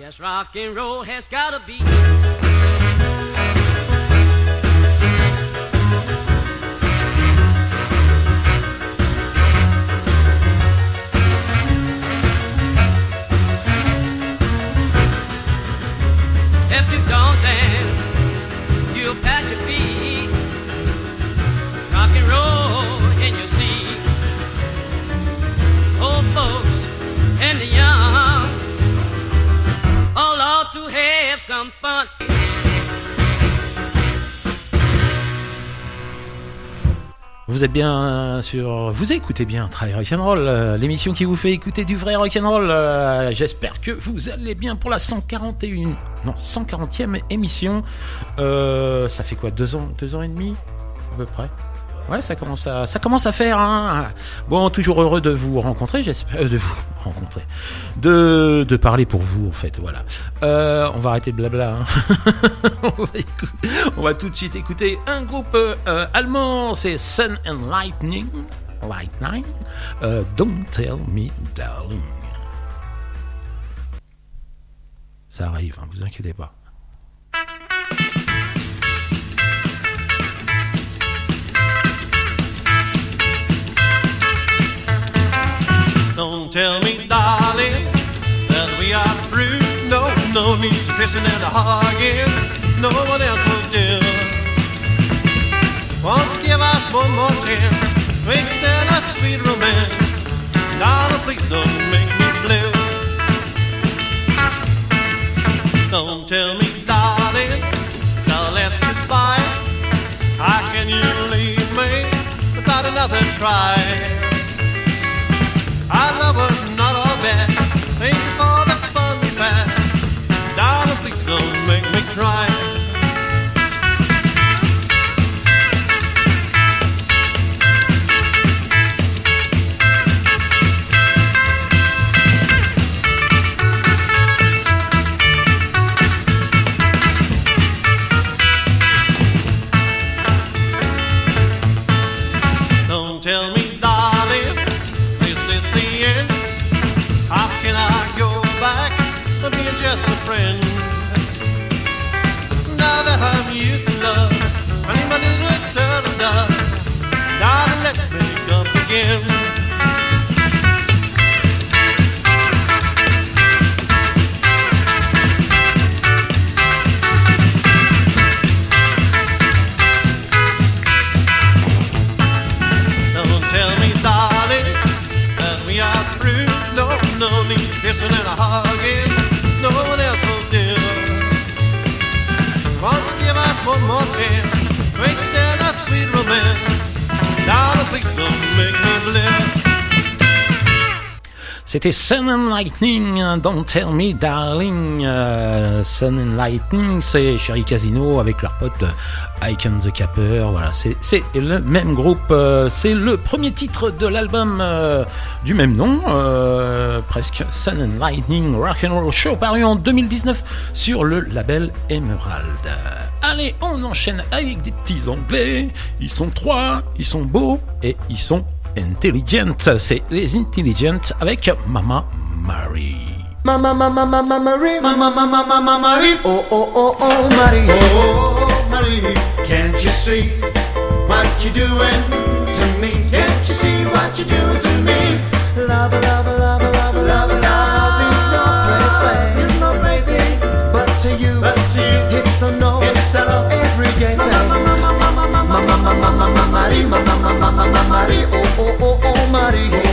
Yes, rock and roll has gotta be. Have some fun. Vous êtes bien sur, vous écoutez bien Try Rock'n'Roll, euh, l'émission qui vous fait écouter du vrai rock'n'roll. Euh, J'espère que vous allez bien pour la 141, non 140e émission. Euh, ça fait quoi, deux ans, deux ans et demi à peu près? Ouais, ça commence à, faire. Hein. Bon, toujours heureux de vous rencontrer, j'espère, euh, de vous rencontrer, de, parler pour vous en fait. Voilà. Euh, on va arrêter blabla. hein. on, va tout de suite écouter un groupe euh, allemand, c'est Sun and Lightning. Lightning. Don't tell me, darling. Ça arrive, hein, vous inquiétez pas. Don't tell me, darling, that we are through. No, no need to kissing and hugging. No one else will do. Won't give us one more chance to extend a sweet romance? Darling, please don't make me blue. Don't tell me, darling, so let's goodbye. How can you leave me without another try? C'était Sun and Lightning, Don't Tell Me Darling. Euh, Sun and Lightning, c'est Sherry Casino avec leur pote Ike and the Capper. Voilà, c'est le même groupe. euh, c'est le premier titre de l'album euh, du même nom, presque Sun and Lightning Rock and Roll Show, paru en 2019 sur le label Emerald. Allez, on enchaîne avec des petits anglais. Ils sont trois, ils sont beaux et ils sont intelligent. C'est les intelligent avec Mama Mary. Mama, mama, mama, Marie, mama, mama, mama, Marie, oh, oh, oh, oh, Marie, oh, Marie, can't you see what you're doing to me? Can't you see what you're doing to me? Love, love, Marie, oh, oh, oh, oh, Marie,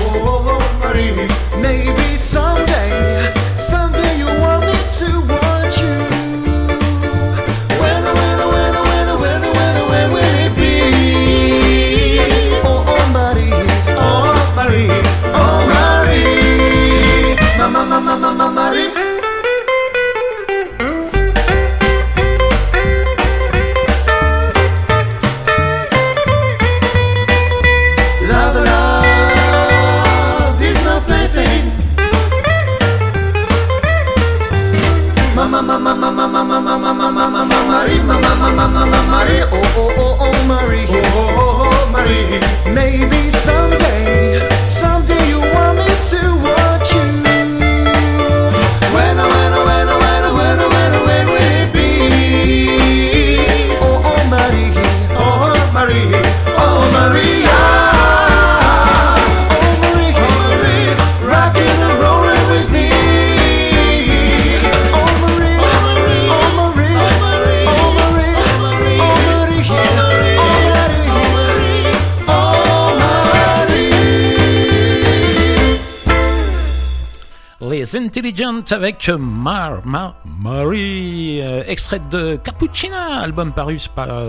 Intelligent avec Mar, Mar Marie, euh, extrait de Cappuccina, album paru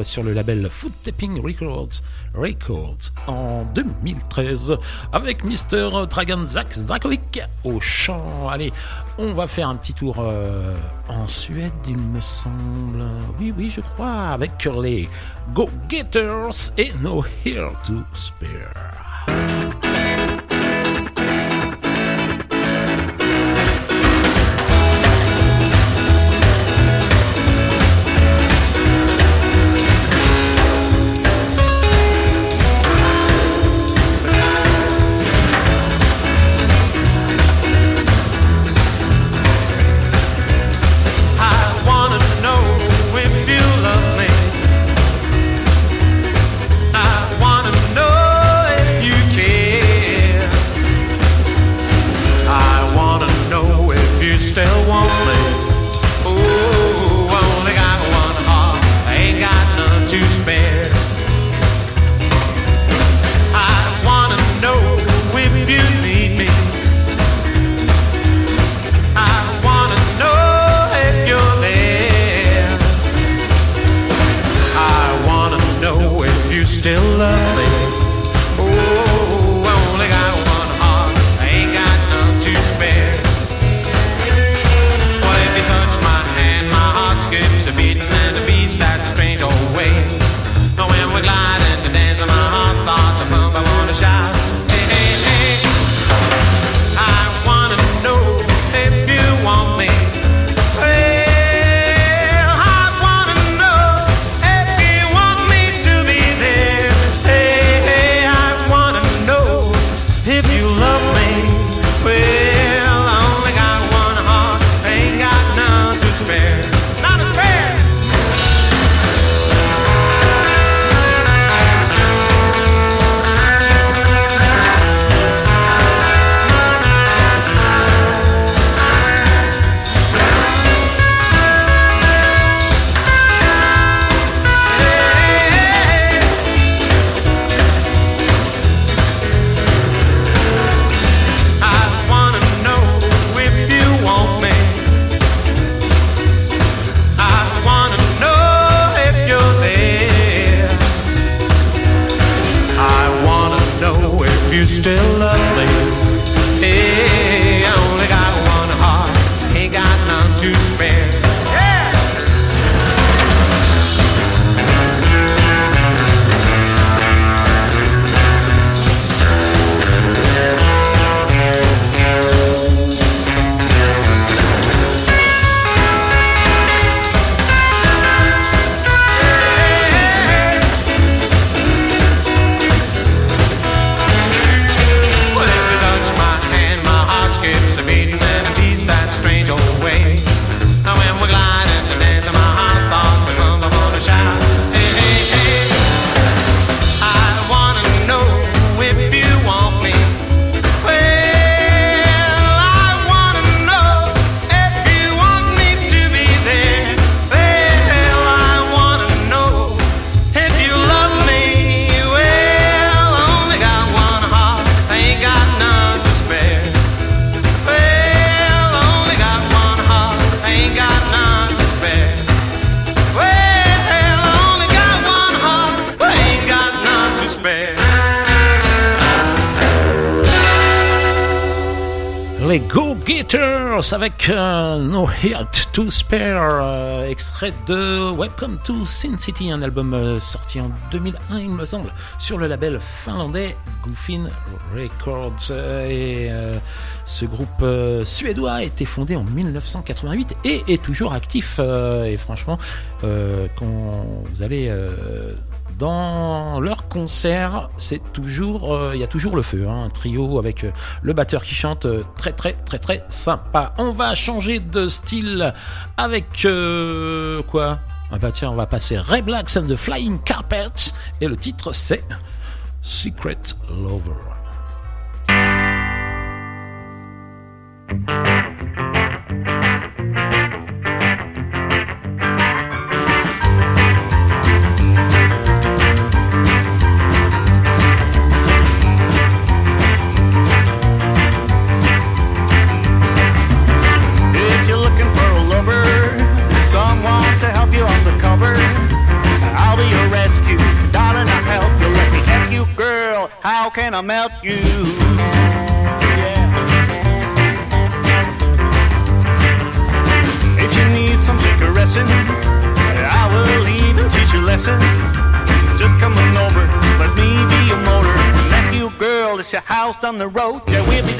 sur le label Food Tapping Records, Records en 2013 avec Mr. Dragon Zach Drakovic au chant. Allez, on va faire un petit tour euh, en Suède, il me semble. Oui, oui, je crois, avec les Go Getters et No Here to Spare. still love. Avec euh, No Heart to Spare, euh, extrait de Welcome to Sin City, un album euh, sorti en 2001, il me semble, sur le label finlandais Goofin Records. et ce groupe suédois a été fondé en 1988 et est toujours actif. et franchement, quand vous allez dans leur concert, c'est toujours, euh, il y a toujours le feu, hein, un trio avec euh, le batteur qui chante, euh, très très très très sympa. On va changer de style avec quoi? Ah bah tiens, on va passer Ray Blacks and the Flying Carpets et le titre c'est Secret Lover. melt you. Yeah. If you need some caressing, I will even teach you lessons. Just come on over, let me be your motor. And ask you, girl, is your house down the road? Yeah, we'll be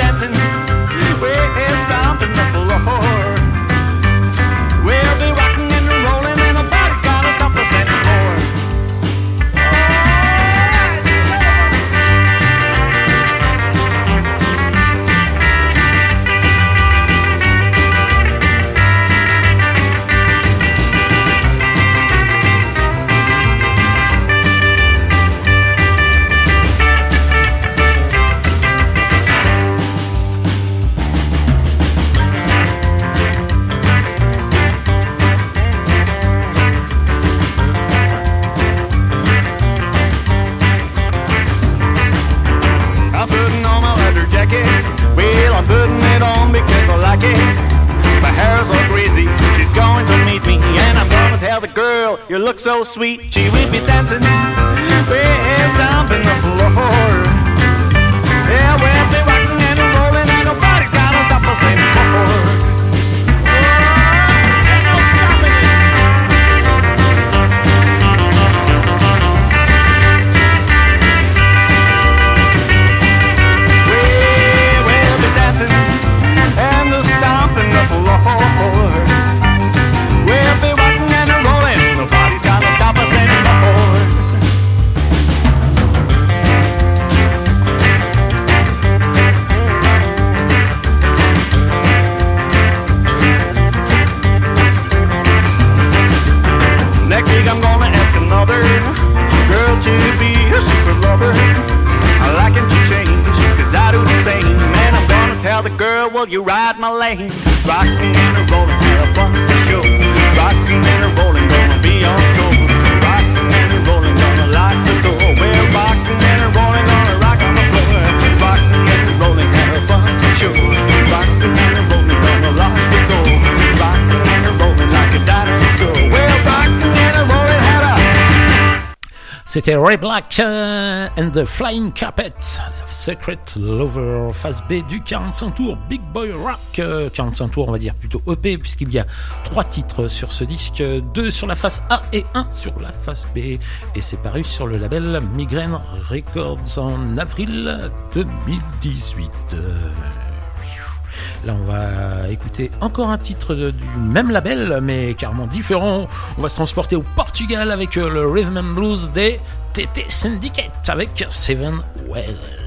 sweet Jesus. C'était Ray Black euh, and the Flying Carpet, Secret Lover, face B du 45 tours, Big Boy Rock, euh, 45 tours on va dire plutôt EP, puisqu'il y a trois titres sur ce disque, deux sur la face A et un sur la face B, et c'est paru sur le label Migraine Records en avril 2018. Là, on va écouter encore un titre du même label, mais carrément différent. On va se transporter au Portugal avec euh, le Rhythm and Blues des TT Syndicate avec Seven Wells.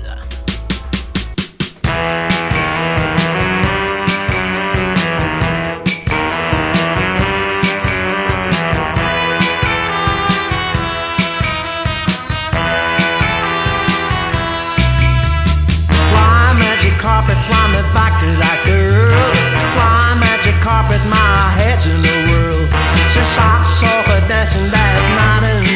if acting like a girl. Fly magic carpet, my head's in the world Since I saw her dancing that night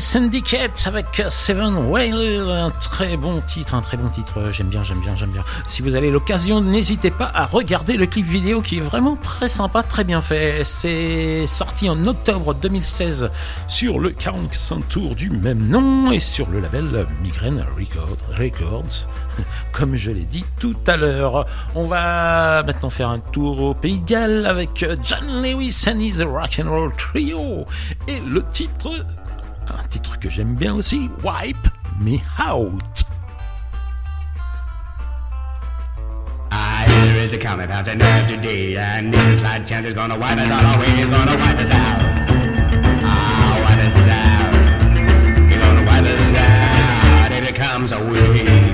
Syndicate avec Seven Whale, un très bon titre, un très bon titre. J'aime bien, j'aime bien, j'aime bien. Si vous avez l'occasion, n'hésitez pas à regarder le clip vidéo qui est vraiment très sympa, très bien fait. C'est sorti en octobre 2016 sur le 45 tour du même nom et sur le label Migraine Records, comme je l'ai dit tout à l'heure. On va maintenant faire un tour au Pays de Galles avec John Lewis and his Rock and Roll Trio et le titre un titre que j'aime bien aussi, Wipe Me Out. There is a comet out tonight today, and this slight chance is gonna wipe us all away, it's gonna wipe us out. Ah, wipe us out. You're gonna wipe us out it comes away. You're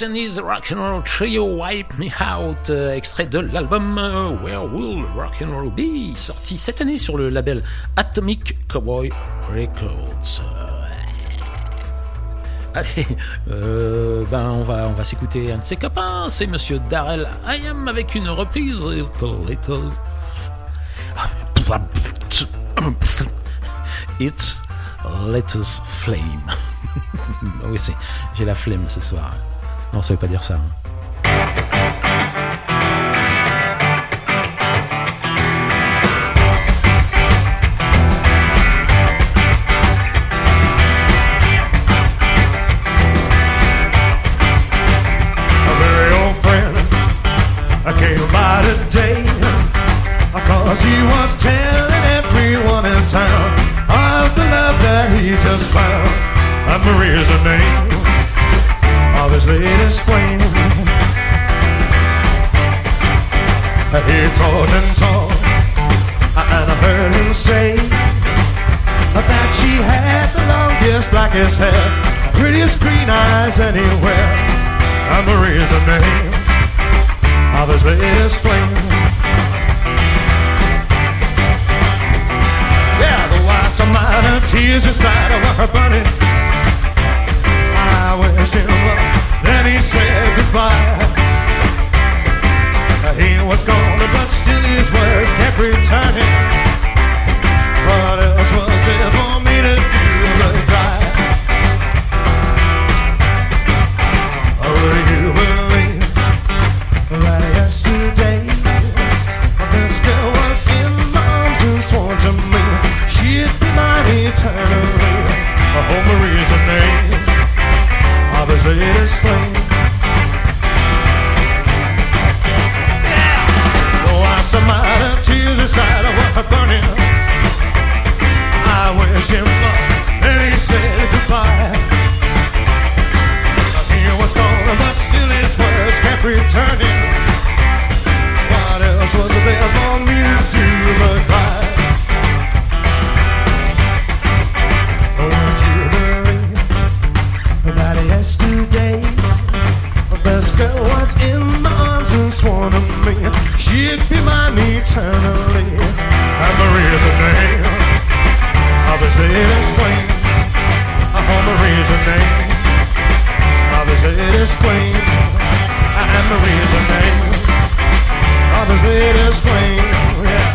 His Rock and Roll Trio Wipe Me Out, euh, extrait de l'album euh, Where Will Rock and Roll Be, sorti cette année sur le label Atomic Cowboy Records. Euh, Allez, ben on va on va s'écouter un de ses copains, c'est Monsieur Darrell Hayam avec une reprise Little Little. It's Let's Flame. oui, j'ai la flemme ce soir. Non, ça veut pas dire ça. hein. Cause he was telling everyone in town Of the love that he just found And Maria's the name Of his latest flame He talked and talked And I heard him say That she had the longest, blackest hair Prettiest green eyes anywhere and the name of his latest flame. Yeah, the wife's mine and tears inside of her burning. I wish him luck, he said goodbye. He was gone, but still his words kept returning. What else was there for me to do but cry? Would oh, you believe that yesterday this girl was in my arms and swore to me she'd be mine eternally? Oh, Marie's the name his latest flame. inside of what I'm burning. I wish him luck, and he said goodbye. He was gone, but still his words kept returning. What else was there for me to reply? Won't you hurry? That yesterday, this girl was in the arms and sworn to me she'd be. But cry? lady swing. I'm Marie's her name. Oh, this lady swing. And Marie's her name. Oh, this lady swing. Yeah.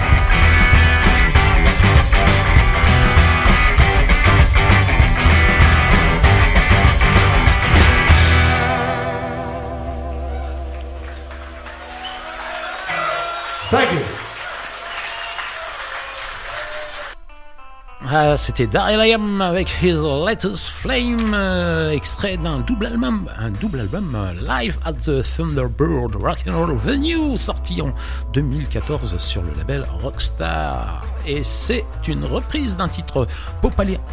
C'était Daryl Liam avec His Latest Flame, euh, extrait d'un double album, un double album euh, live at the Thunderbird Rock and Roll Venue, sorti en 2014 sur le label Rockstar. Et c'est une reprise d'un titre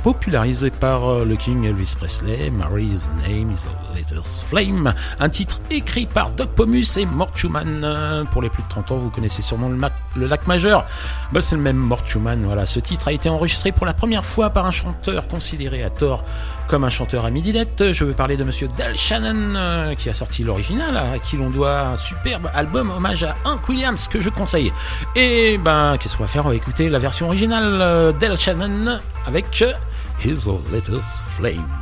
popularisé par euh, le King Elvis Presley, Mary's Name is the Latest Flame, un titre écrit par Doc Pomus et Mort Schumann. Euh, Pour les plus de 30 ans, vous connaissez sûrement le lac majeur. Bah, c'est le même Mort Schumann. Voilà, ce titre a été enregistré pour la première fois par un chanteur considéré à tort comme un chanteur à midinette. Je veux parler de monsieur Del Shannon, euh, qui a sorti l'original, à qui l'on doit un superbe album hommage à Hank Williams que je conseille. Et ben, qu'est-ce qu'on va faire? On va écouter la version originale euh, Del Shannon avec euh, His Latest Flame.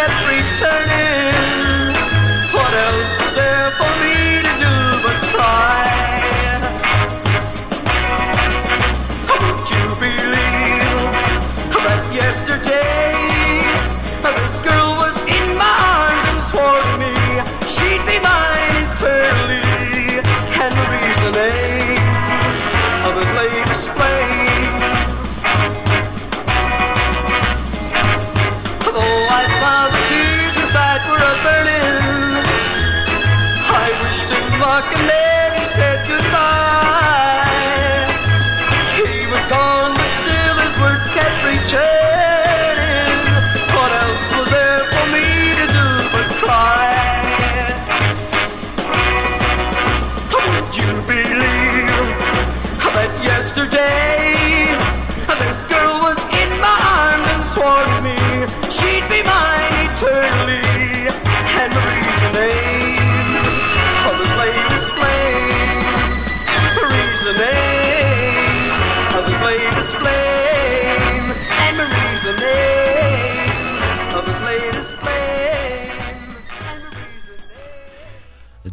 Kept returning.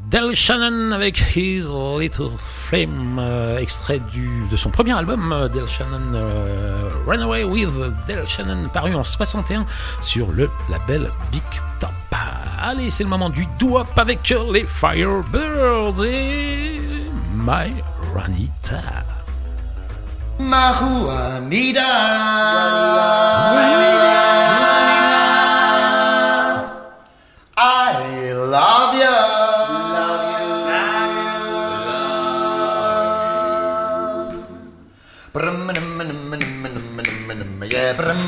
Del Shannon avec His Little Flame, euh, extrait du, de son premier album, euh, Del Shannon euh, Runaway with Del Shannon, paru en 61 sur le label Big Top. Allez, c'est le moment du do-up avec les Firebirds et My Ranita. Yeah.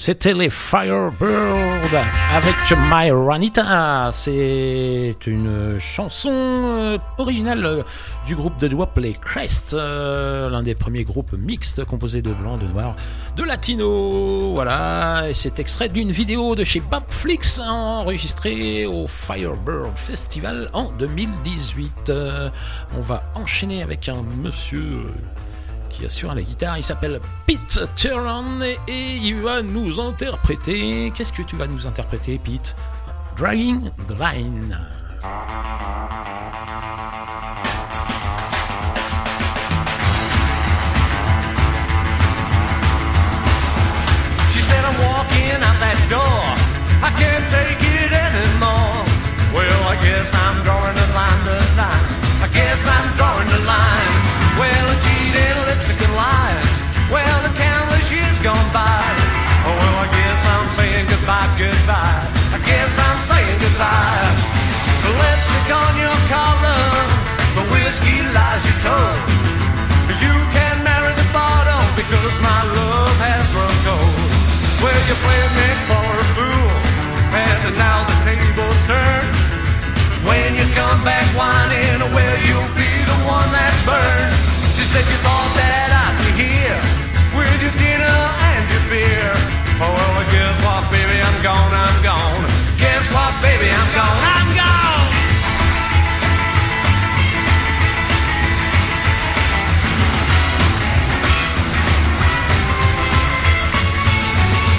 C'était les Firebird avec My Ranita. C'est une chanson euh, originale euh, du groupe de Dwap, les Crest, euh, l'un des premiers groupes mixtes composés de blancs, de noirs, de latino. Voilà, et c'est extrait d'une vidéo de chez Babflix enregistrée au Firebird Festival en 2018. on va enchaîner avec un monsieur qui assure la guitare. Il s'appelle Pete Turan et, il va nous interpréter. Qu'est-ce que tu vas nous interpréter, Pete? Dragging the Line. Drawing the line, lipstick and lies. Well, the countless years gone by. Oh, well, I guess I'm saying goodbye, goodbye. I guess I'm saying goodbye. Lipstick on your collar, the whiskey lies you told. You can marry the because my love has grown cold. Well, you played me for a fool, and now the tables turn. When you come back whining, well, you'll be the one that's burned. Said you thought that I'd be here with your dinner and your beer. Oh, well, guess what, baby, I'm gone, I'm gone. Guess what, baby, I'm gone, I'm gone.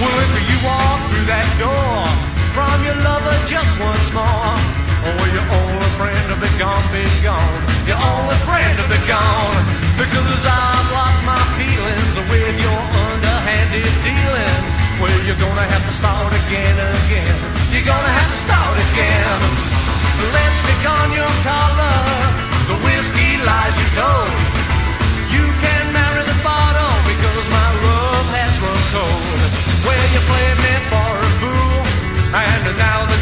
Well, you walk through that door from your lover just once more, oh, your only friend to be gone, be gone. Your only friend to be gone. Because I've lost my feelings with your underhanded dealings. Well, you're gonna have to start again, again. You're gonna have to start again. The lipstick on your collar, the whiskey lies you told. You can marry the bottle because my love has run cold. Well, you played me for a fool, and now the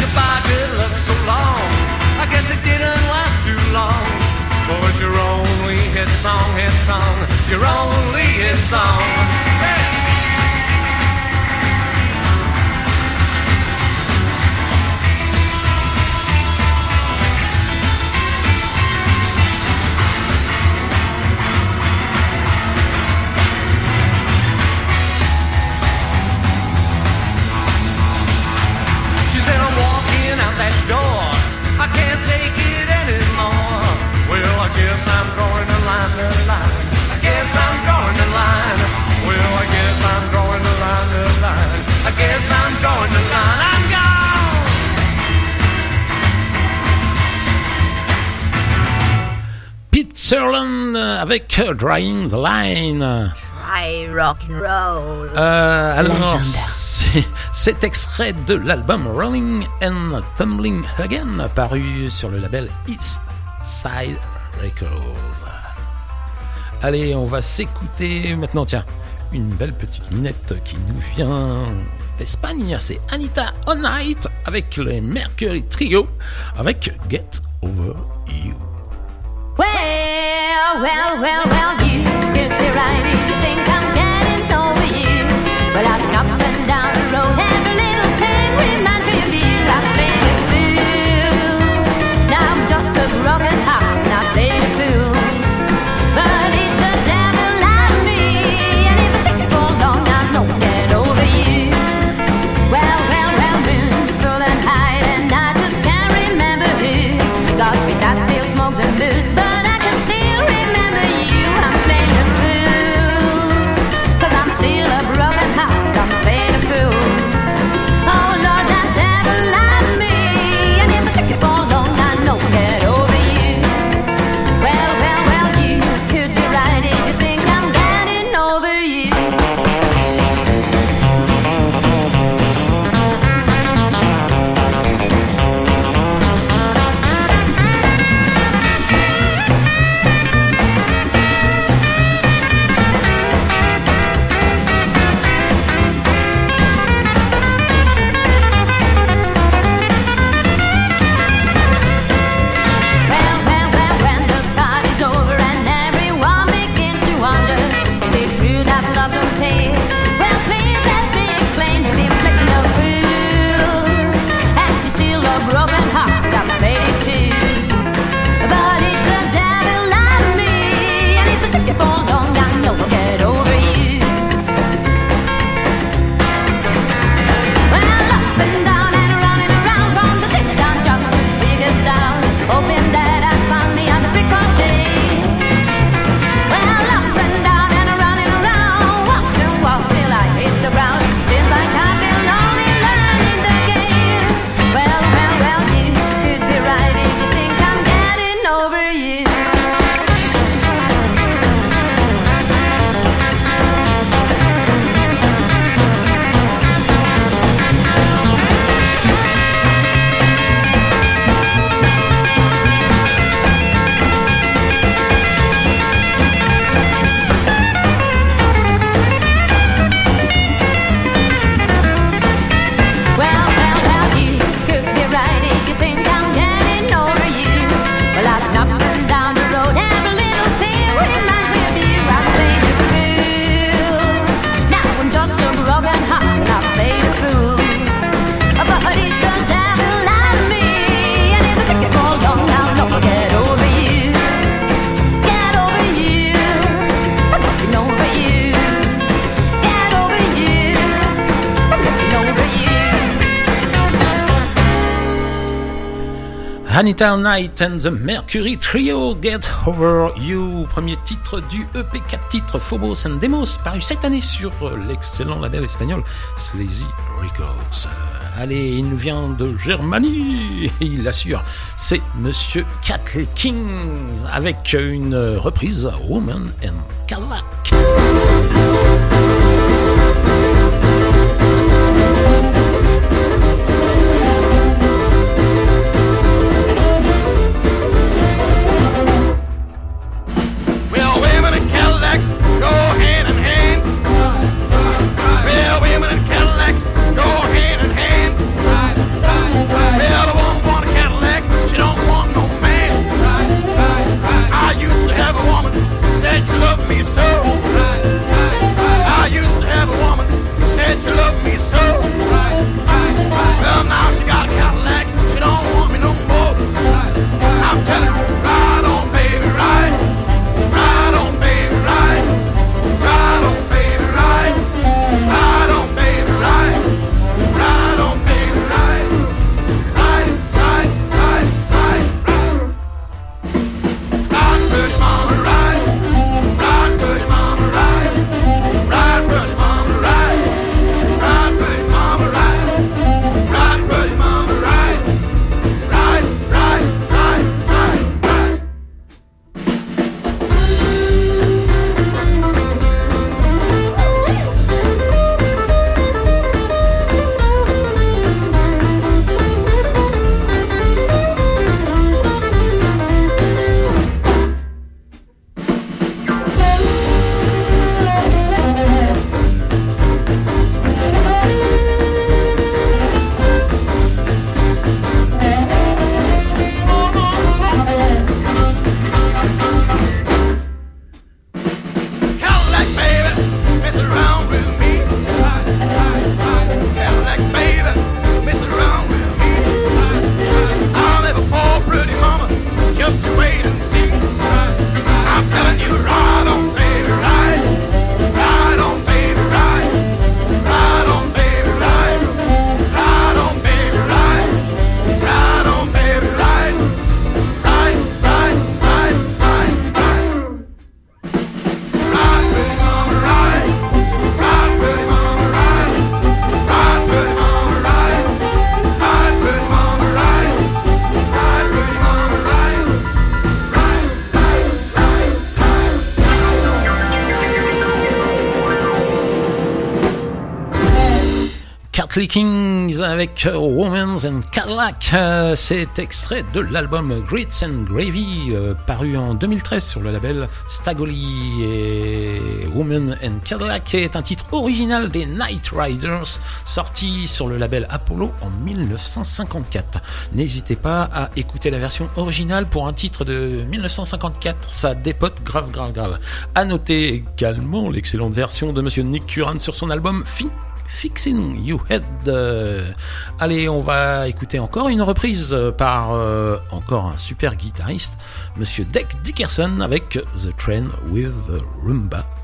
goodbye, so long. I guess it didn't last too long. Only hit song, hit song, your only hit song. I guess I'm drawing the line, the line. I guess I'm drawing the line. Well, I guess I'm drawing the line, the line. I guess I'm drawing the line. I'm gone. Pete Sutherland avec Drying the Line. I rock and roll. Euh, alors, c'est cet extrait de l'album Rolling and Tumbling Again, paru sur le label East Side Allez, on va s'écouter maintenant, tiens, une belle petite minette qui nous vient d'Espagne. C'est Anita On Night avec les Mercury Trio avec Get Over You. Anita Night and the Mercury Trio Get Over You, premier titre du EP 4 titres Phobos and Demos, paru cette année sur l'excellent label espagnol Sleazy Records. Euh, Allez, il nous vient de Germanie, il l'assure, c'est Monsieur Catley Kings avec une reprise Woman and Cadillac. Avec and Cadillac. Euh, C'est extrait de l'album Grits and Gravy, euh, paru en 2013 sur le label Stagoli. Et Woman and Cadillac est un titre original des Night Riders, sorti sur le label Apollo en 1954. N'hésitez pas à écouter la version originale pour un titre de 1954. Ça dépote grave, grave, grave. À noter également l'excellente version de Monsieur Nick Turan sur son album Fin Fixing You Head. Euh, allez, on va écouter encore une reprise euh, par euh, encore un super guitariste, Monsieur Deck Dickerson avec The Train with the Rumba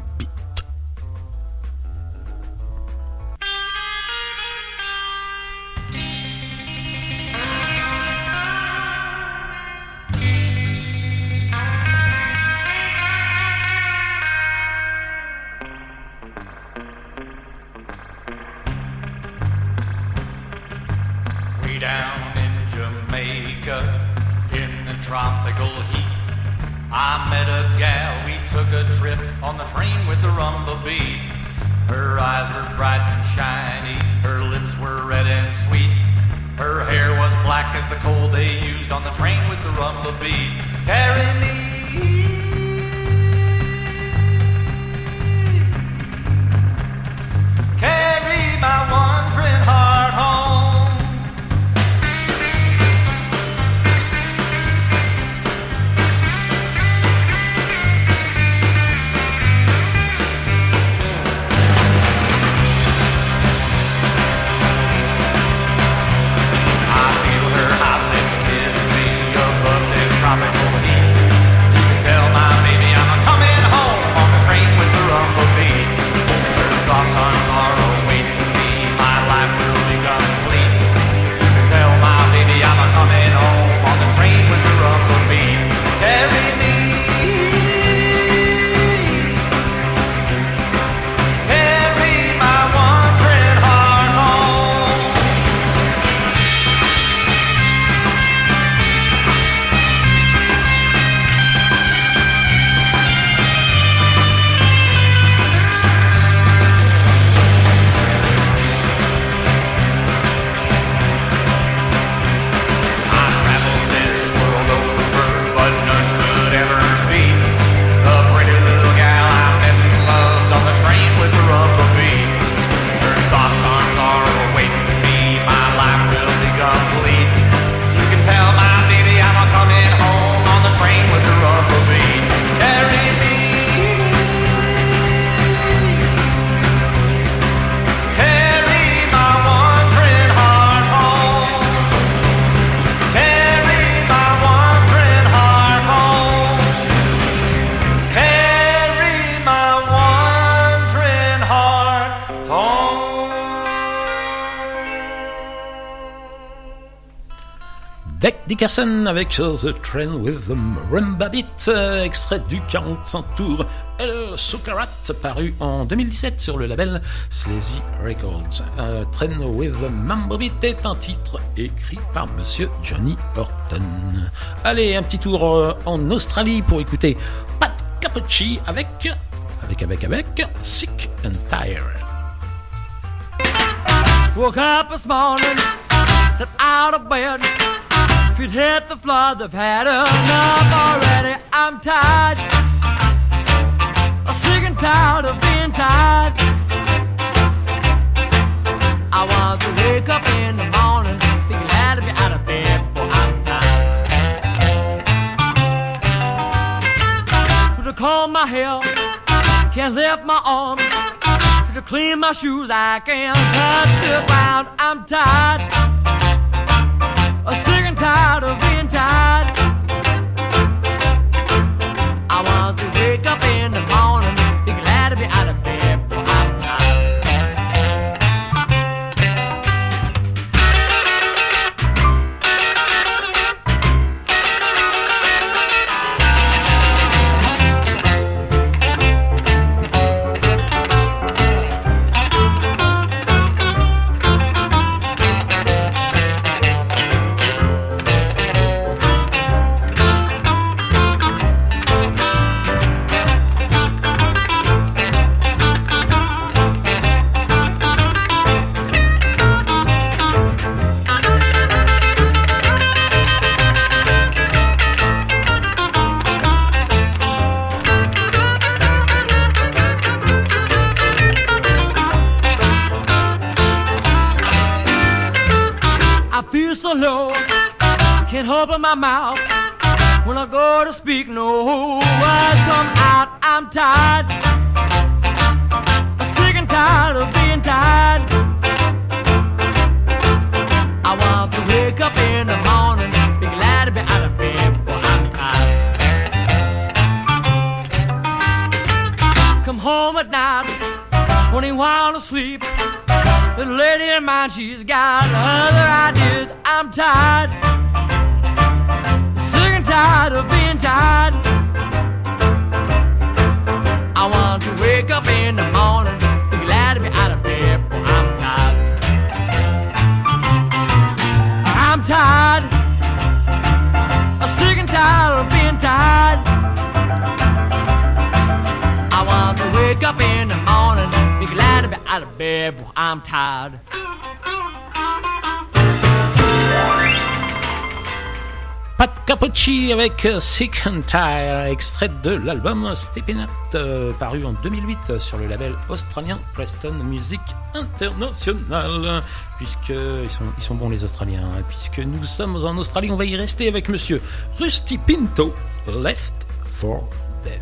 Avec The Train with the Marimba Beat, euh, extrait du 45 tours El Sukarat, paru en 2017 sur le label Sleazy Records. Euh, Train with the Marimba Beat est un titre écrit par monsieur Johnny Horton. Allez, un petit tour euh, en Australie pour écouter Pat Capucci avec, avec, avec, avec Sick and Tired. Woke up this morning, stepped out of bed. Feet hit the floor, they've had enough already. I'm tired, I'm sick and tired of being tired. I want to wake up in the morning, be glad to be out of bed, for I'm tired. Should have combed my hair, can't lift my arm. Should have cleaned my shoes, I can't touch the ground. I'm tired. Tired of being tired. I want to wake up in the morning, Avec Sick and Tired, extrait de l'album Steppin' Up, euh, paru en 2008 sur le label australien Preston Music International. Puisque ils sont, ils sont bons les Australiens, hein. puisque nous sommes en Australie, on va y rester avec monsieur Rusty Pinto, Left for Dead.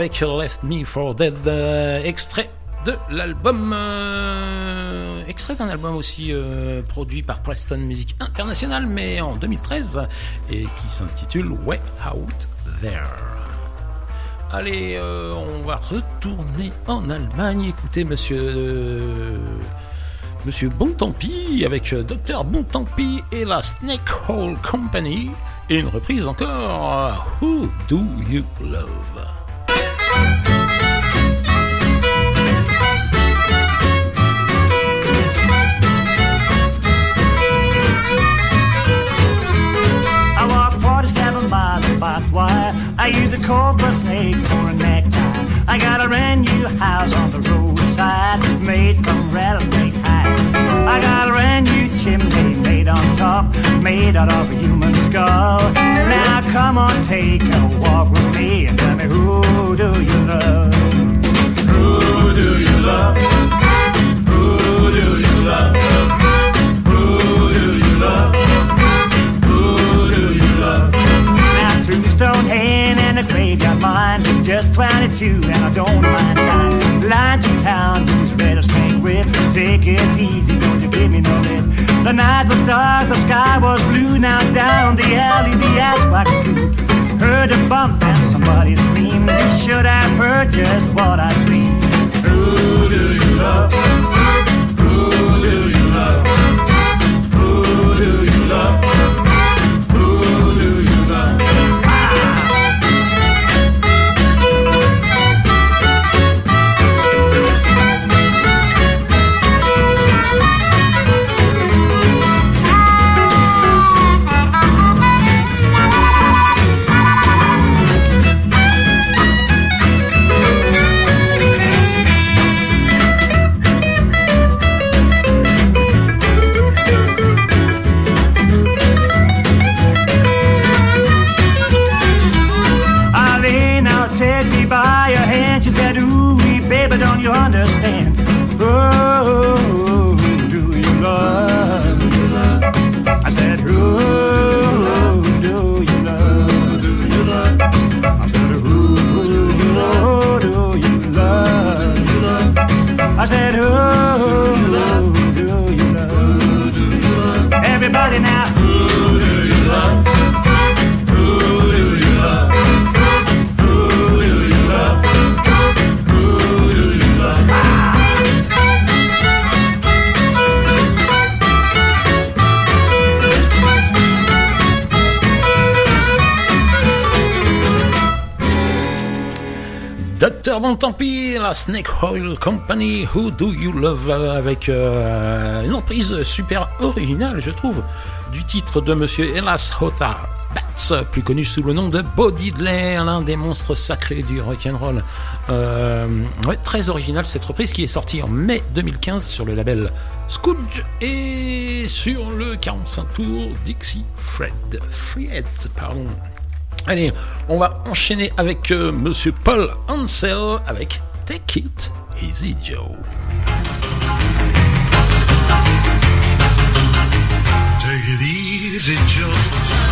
Avec Left Me for Dead, euh, extrait de l'album, euh, extrait d'un album aussi euh, produit par Preston Music International, mais en 2013, et qui s'intitule Way Out There. Allez, on va retourner en Allemagne, écoutez monsieur... Monsieur Bontempi avec euh, Dr Bontempi et la Snake Hole Company. Et une reprise encore. Who Do You Love? I walk 47 miles of barbed wire. I use a cobra snake for a necktie. I got a brand new house on the roadside made from rattlesnake hide. I got a brand new chimney made on top, made out of a human skull. Now come on, take a walk with me and tell me who do you love? Who do you love? Who do you love? The graveyard mine. Just 22 and I don't mind Line to town, who's rattlesnake whip. Take it easy, don't you give me no lip. The night was dark, the sky was blue. Now down the alley, the asphalt too Heard a bump and somebody screamed. Should I just what I seen. Who do you love? Said, Ooh, baby, don't you understand? Oh, do you love? I said, Who do you love? I said, Who do you love? Do you love? I said, Who do you love? Everybody now, Dr Bontempi, la Snake Oil Company, Who Do You Love euh, avec euh, une reprise super originale, je trouve, du titre de Monsieur Elas Hota Bats, plus connu sous le nom de Bo Diddley, l'un des monstres sacrés du rock'n'roll. Euh, ouais, très original cette reprise qui est sortie en mai 2015 sur le label Scooge et sur le 45 tours Dixie Fred Fred, pardon. Allez, on va enchaîner avec euh, Monsieur Paul Ansel avec Take It Easy Joe. Take it easy, Joe.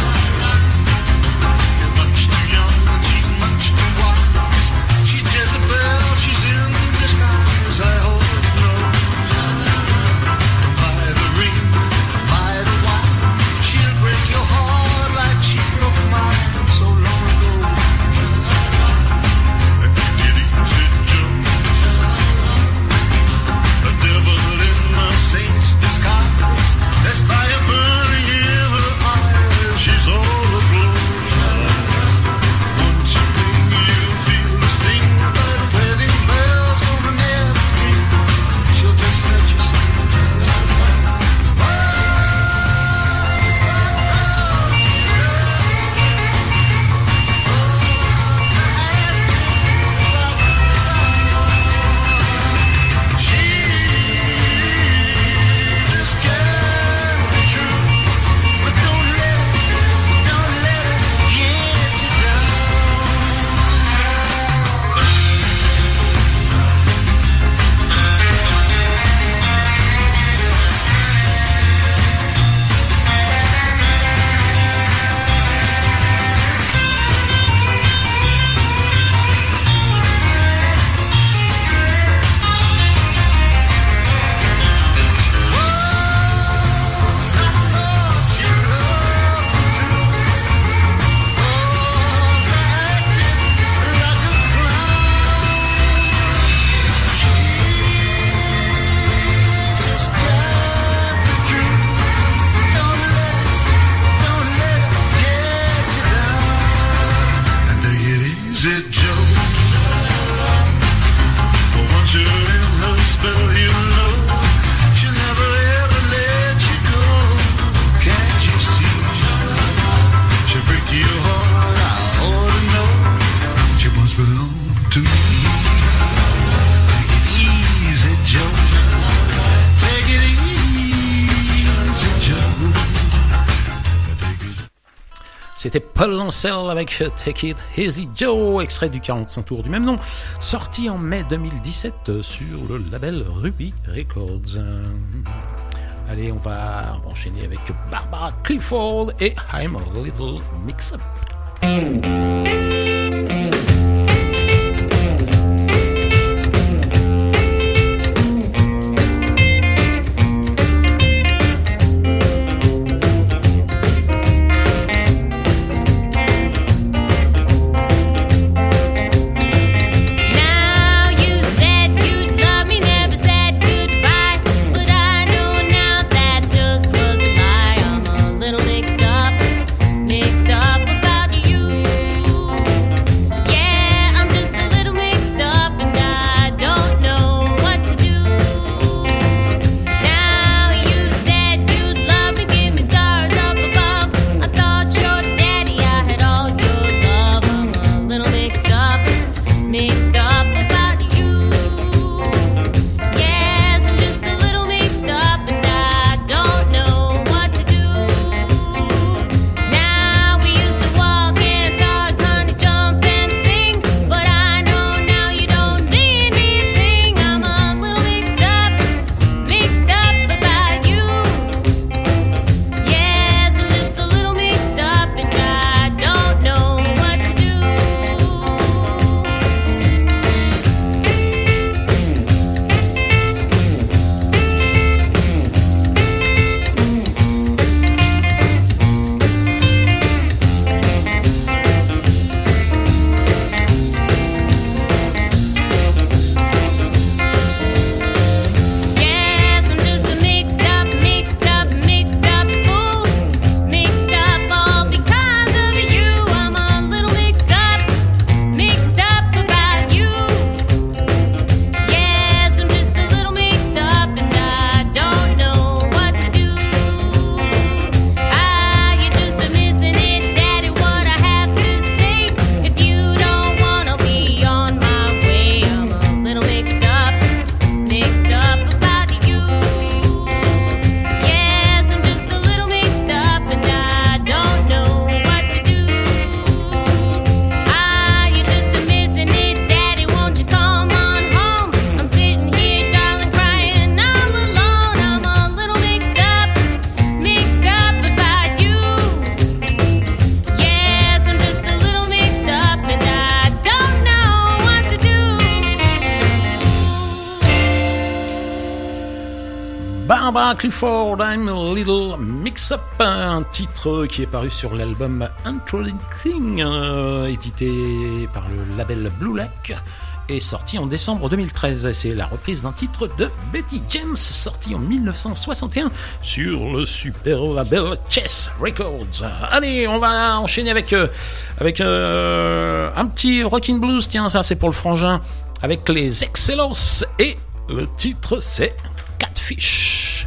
Take It Easy Joe, extrait du 45 tours du même nom, sorti en mai 2017 sur le label Ruby Records. Allez, on va enchaîner avec Barbara Clifford et I'm a Little Mix-Up. Clifford, I'm a Little Mix Up, un titre qui est paru sur l'album Introducing, euh, édité par le label Blue Lac et sorti en décembre 2013. C'est la reprise d'un titre de Betty James, sorti en 1961 sur le super label Chess Records. Allez, on va enchaîner avec, euh, avec euh, un petit rockin' blues, tiens, ça c'est pour le frangin, avec les Excellos et le titre c'est Catfish.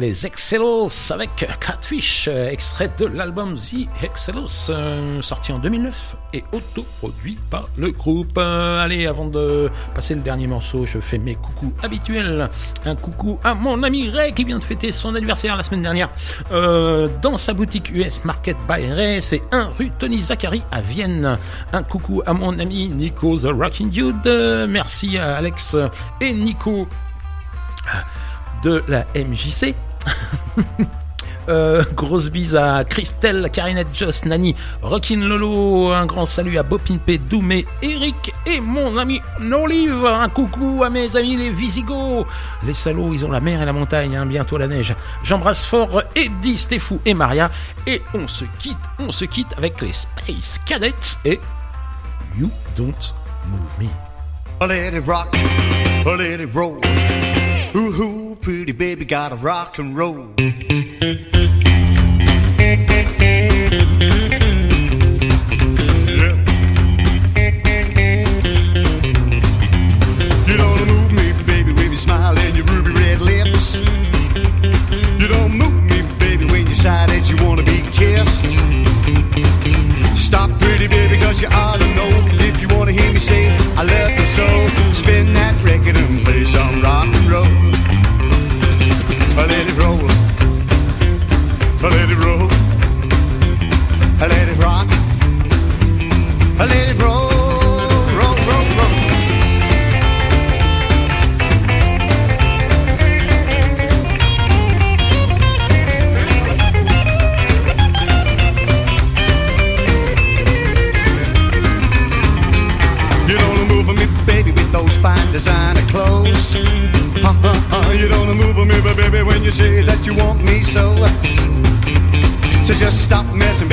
Les Excelos avec Catfish, euh, extrait de l'album The Excelos, euh, sorti en 2009 et autoproduit par le groupe. Euh, allez, avant de passer le dernier morceau, je fais mes coucous habituels. Un coucou à mon ami Ray qui vient de fêter son anniversaire la semaine dernière dans sa boutique US Market by Ray. C'est un rue Tony Zachary à Vienne. Un coucou à mon ami Nico The Rocking Dude. Merci à Alex et Nico de la MJC. Euh, grosse bise à Christelle, Karinette, Joss, Nani, Rockin Lolo, un grand salut à Bopinpe, Doumé, Eric et mon ami Nolive. Un coucou à mes amis les Visigoths. Les salauds, ils ont la mer et la montagne, hein, bientôt la neige. J'embrasse fort Eddie, Stéphou et Maria. Et on se quitte, on se quitte avec les Space Cadets et You Don't Move Me. It rock, it roll. Ooh, pretty baby, gotta rock and roll. Messing,